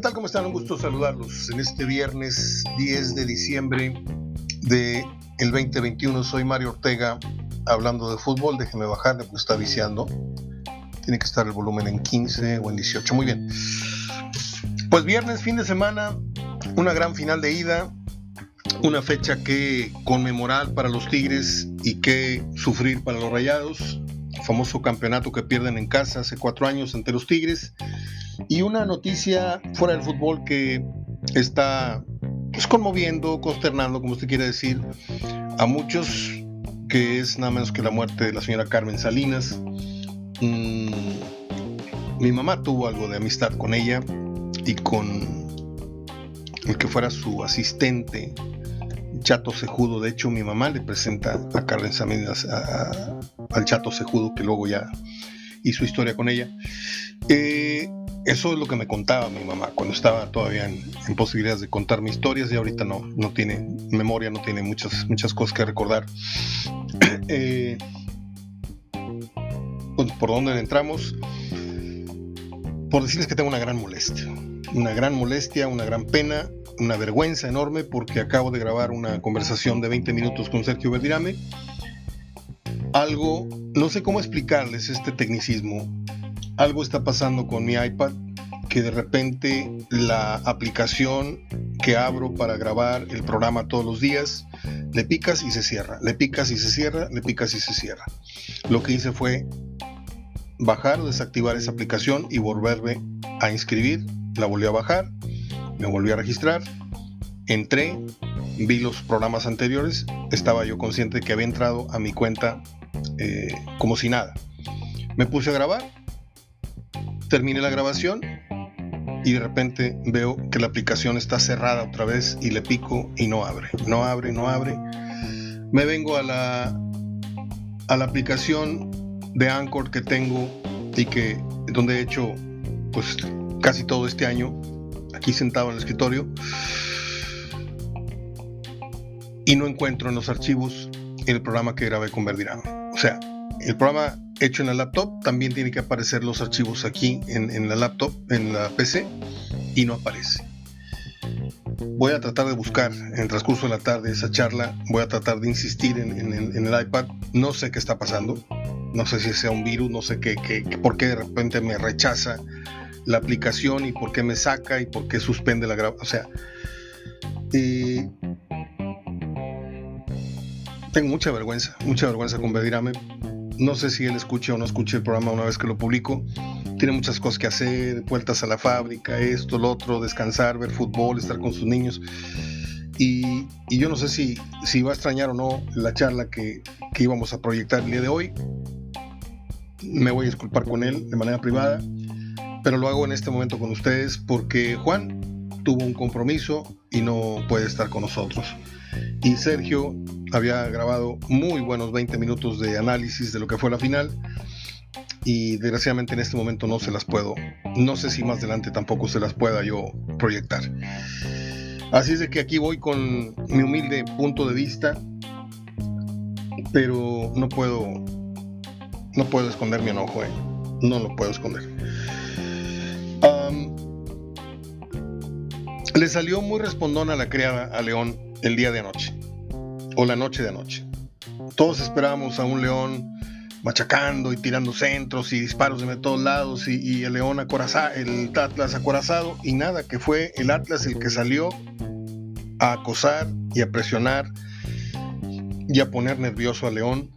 ¿Qué tal? ¿Cómo están? Un gusto saludarlos en este viernes 10 de diciembre de el 2021. Soy Mario Ortega hablando de fútbol. Déjeme bajarle porque está viciando. Tiene que estar el volumen en 15 o en 18. Muy bien. Pues viernes, fin de semana, una gran final de ida, una fecha que conmemorar para los Tigres y que sufrir para los Rayados, famoso campeonato que pierden en casa hace cuatro años ante los Tigres, y una noticia fuera del fútbol que está pues, conmoviendo, consternando, como usted quiere decir, a muchos, que es nada menos que la muerte de la señora Carmen Salinas. Mm, mi mamá tuvo algo de amistad con ella y con el que fuera su asistente, Chato Cejudo. De hecho, mi mamá le presenta a Carmen Salinas al Chato Cejudo, que luego ya hizo historia con ella. Eh, eso es lo que me contaba mi mamá cuando estaba todavía en, posibilidades de contarme historias y ahorita no, no tiene memoria, no tiene muchas, muchas cosas que recordar. Eh, pues, ¿Por dónde entramos? Por decirles que tengo una gran molestia. Una gran molestia, una gran pena, una vergüenza enorme porque acabo de grabar una conversación de 20 minutos con Sergio Verdirame. Algo, no sé cómo explicarles este tecnicismo, algo está pasando con mi iPad que de repente la aplicación que abro para grabar el programa todos los días, le picas y se cierra, le picas y se cierra, le picas y se cierra. Lo que hice fue bajar o desactivar esa aplicación y volverme a inscribir. La volví a bajar, me volví a registrar, entré, vi los programas anteriores, estaba yo consciente de que había entrado a mi cuenta eh, como si nada. Me puse a grabar terminé la grabación y de repente veo que la aplicación está cerrada otra vez y le pico y no abre, no abre, no abre. Me vengo a la, a la aplicación de Anchor que tengo y que donde he hecho pues casi todo este año aquí sentado en el escritorio y no encuentro en los archivos el programa que grabé con Verdirame. O sea, el programa hecho en la laptop, también tiene que aparecer los archivos aquí en, la laptop, en la PC, y no aparece. Voy a tratar de buscar en el transcurso de la tarde esa charla, voy a tratar de insistir en, el iPad, no sé qué está pasando, no sé si sea un virus, no sé qué, por qué de repente me rechaza la aplicación y por qué me saca y por qué suspende la grabación, o sea, tengo mucha vergüenza, mucha vergüenza con Bedirame no sé si él escuche o no escuche el programa una vez que lo publico. Tiene muchas cosas que hacer, vueltas a la fábrica, esto, lo otro, descansar, ver fútbol, estar con sus niños. Y, yo no sé si, si va a extrañar o no la charla que, que íbamos a proyectar el día de hoy. Me voy a disculpar con él de manera privada, pero lo hago en este momento con ustedes porque Juan tuvo un compromiso y no puede estar con nosotros. Y Sergio había grabado muy buenos 20 minutos de análisis de lo que fue la final y desgraciadamente en este momento no se las puedo. No sé si más adelante tampoco se las pueda yo proyectar. Así es de que aquí voy con mi humilde punto de vista, pero no puedo no puedo esconder mi enojo, ¿eh? no lo puedo esconder. le salió muy respondón a la criada a León el día de anoche o la noche de anoche. Todos esperábamos a un león machacando y tirando centros y disparos de todos lados y, el león acorazado, el Atlas acorazado y nada, que fue el Atlas el que salió a acosar y a presionar y a poner nervioso a León.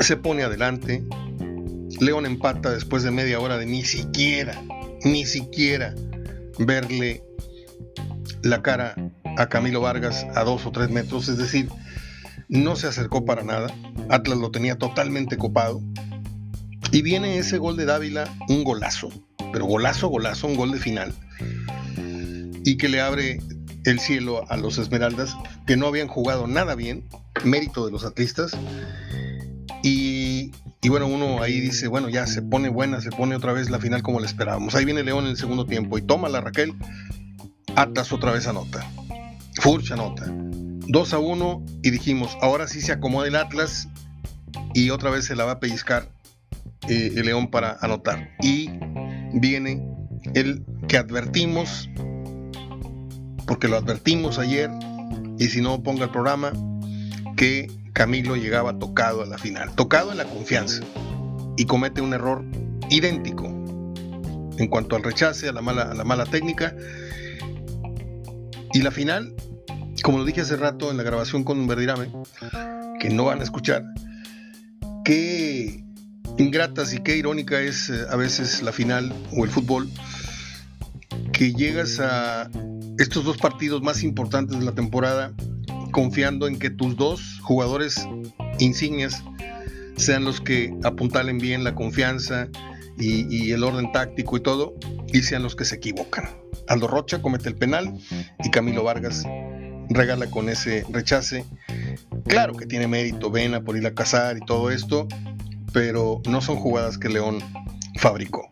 Se pone adelante. León empata después de media hora de ni siquiera, ni siquiera verle la cara a Camilo Vargas a dos o tres metros, es decir, no se acercó para nada. Atlas lo tenía totalmente copado. Y viene ese gol de Dávila, un golazo, pero golazo, golazo, un gol de final. Y que le abre el cielo a los Esmeraldas, que no habían jugado nada bien, mérito de los atlistas. Y, y, bueno, uno ahí dice, bueno, ya se pone buena, se pone otra vez la final como la esperábamos. Ahí viene León en el segundo tiempo y toma la Raquel, Atlas otra vez anota. Furch anota. 2 a 1 y dijimos, ahora sí se acomoda el Atlas y otra vez se la va a pellizcar eh, el León para anotar. Y viene el que advertimos, porque lo advertimos ayer, y si no ponga el programa, que Camilo llegaba tocado a la final, tocado en la confianza, y comete un error idéntico en cuanto al rechace, a la mala, a la mala técnica. Y la final, como lo dije hace rato en la grabación con Verdirame, que no van a escuchar, qué ingratas y qué irónica es eh, a veces la final o el fútbol, que llegas a estos dos partidos más importantes de la temporada confiando en que tus dos jugadores insignias sean los que apuntalen bien la confianza y, el orden táctico y todo, y sean los que se equivocan. Aldo Rocha comete el penal y Camilo Vargas regala con ese rechace. Claro que tiene mérito Vena por ir a cazar y todo esto, pero no son jugadas que León fabricó.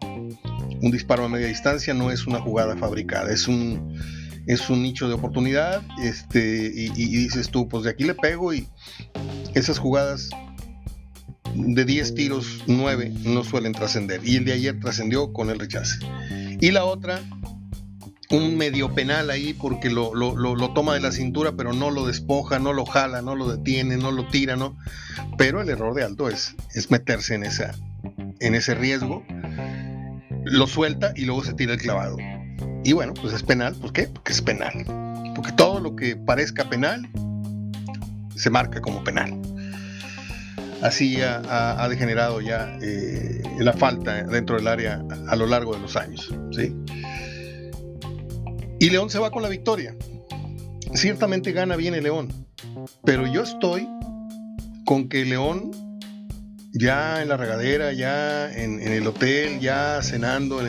Un disparo a media distancia no es una jugada fabricada, es un es un nicho de oportunidad, este, y, dices tú, pues de aquí le pego y esas jugadas de 10 tiros, 9 no suelen trascender. Y el de ayer trascendió con el rechace. Y la otra, un medio penal ahí porque lo, lo, toma de la cintura, pero no lo despoja, no lo jala, no lo detiene, no lo tira, ¿no? Pero el error de Aldo es, es meterse en, esa, en ese riesgo, lo suelta y luego se tira el clavado. Y bueno, pues es penal. ¿Por qué? Porque es penal. Porque todo lo que parezca penal se marca como penal. Así ha, degenerado ya eh, la falta dentro del área a, lo largo de los años. ¿sí? Y León se va con la victoria. Ciertamente gana bien el León. Pero yo estoy con que León ya en la regadera, ya en, el hotel, ya cenando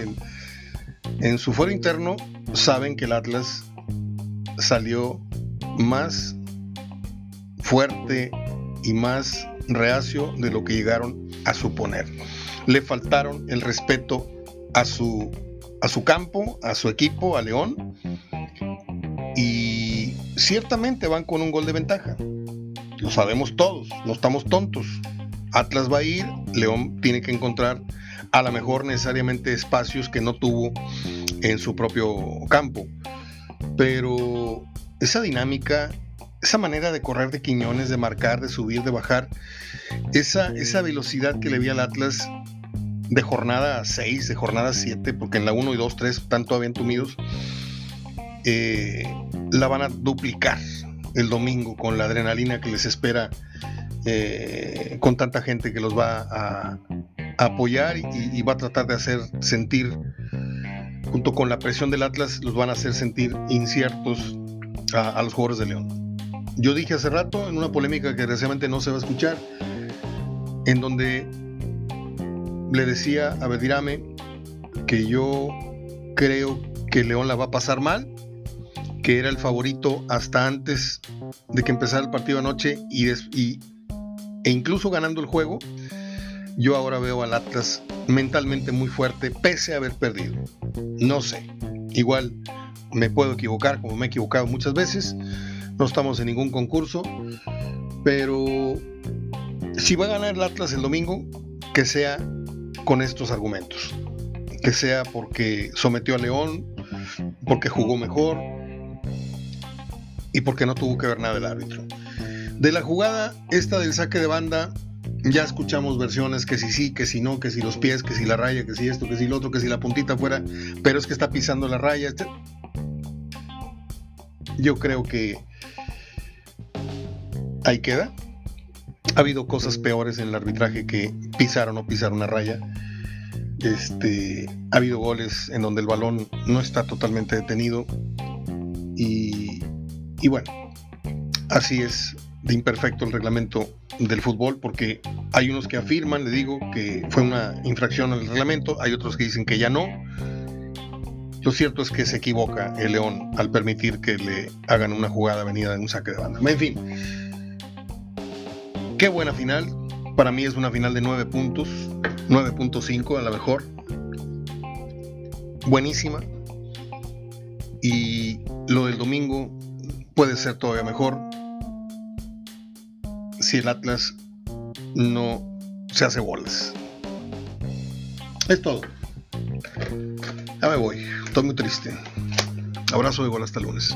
en su fuero interno saben que el Atlas salió más fuerte y más reacio de lo que llegaron a suponer. Le faltaron el respeto a su, a su campo, a su equipo, a León, y ciertamente van con un gol de ventaja. Lo sabemos todos, no estamos tontos. Atlas va a ir, León tiene que encontrar a lo mejor necesariamente espacios que no tuvo en su propio campo. Pero esa dinámica, esa manera de correr de Quiñones, de marcar, de subir, de bajar, esa, esa velocidad que le vi al Atlas de jornada 6, de jornada 7, porque en la 1 y 2, 3 están todavía entumidos, eh, la van a duplicar el domingo con la adrenalina que les espera eh, con tanta gente que los va a, apoyar y, va a tratar de hacer sentir, junto con la presión del Atlas, los van a hacer sentir inciertos a, los jugadores de León. Yo dije hace rato, en una polémica que desgraciadamente no se va a escuchar, en donde le decía a Bedirame que yo creo que León la va a pasar mal, que era el favorito hasta antes de que empezara el partido anoche y, y e incluso ganando el juego, yo ahora veo al Atlas mentalmente muy fuerte, pese a haber perdido. No sé, igual me puedo equivocar, como me he equivocado muchas veces. No estamos en ningún concurso, pero si va a ganar el Atlas el domingo, que sea con estos argumentos. Que sea porque sometió a León, porque jugó mejor y porque no tuvo que ver nada el árbitro. De la jugada, esta del saque de banda, ya escuchamos versiones que si sí, que si no, que si los pies, que si la raya, que si esto, que si lo otro, que si la puntita fuera, pero es que está pisando la raya. Este. Yo creo que ahí queda. Ha habido cosas peores en el arbitraje que pisar o no pisar una raya. Este, ha habido goles en donde el balón no está totalmente detenido. Y, y bueno, así es de imperfecto el reglamento del fútbol, porque hay unos que afirman, le digo, que fue una infracción al reglamento, hay otros que dicen que ya no. Lo cierto es que se equivoca el León al permitir que le hagan una jugada venida en un saque de banda. En fin, qué buena final. Para mí es una final de 9 puntos, 9.5 a lo mejor. Buenísima. Y lo del domingo puede ser todavía mejor si el Atlas no se hace bolas. Es todo. Ya me voy, estoy muy triste. Abrazo de gol hasta lunes.